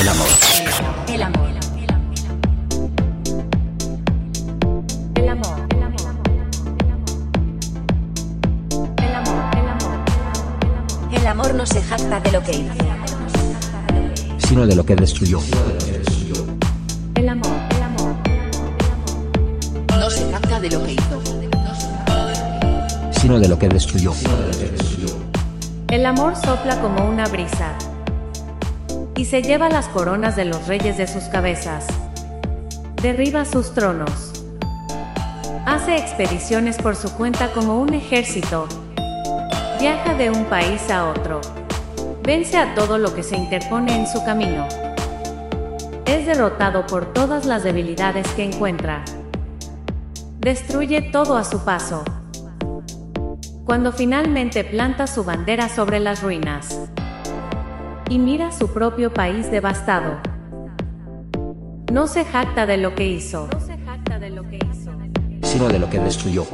El amor. El amor. El amor. El amor. El amor. El amor. El amor no se jacta de lo que hizo. Sino de lo que destruyó. El amor. El amor. No se jacta de lo que hizo. Sino de lo que destruyó. El amor sopla como una brisa y se lleva las coronas de los reyes de sus cabezas. Derriba sus tronos. Hace expediciones por su cuenta como un ejército. Viaja de un país a otro. Vence a todo lo que se interpone en su camino. Es derrotado por todas las debilidades que encuentra. Destruye todo a su paso. Cuando finalmente planta su bandera sobre las ruinas y mira su propio país devastado. No se jacta de lo que hizo. Sino de lo que destruyó.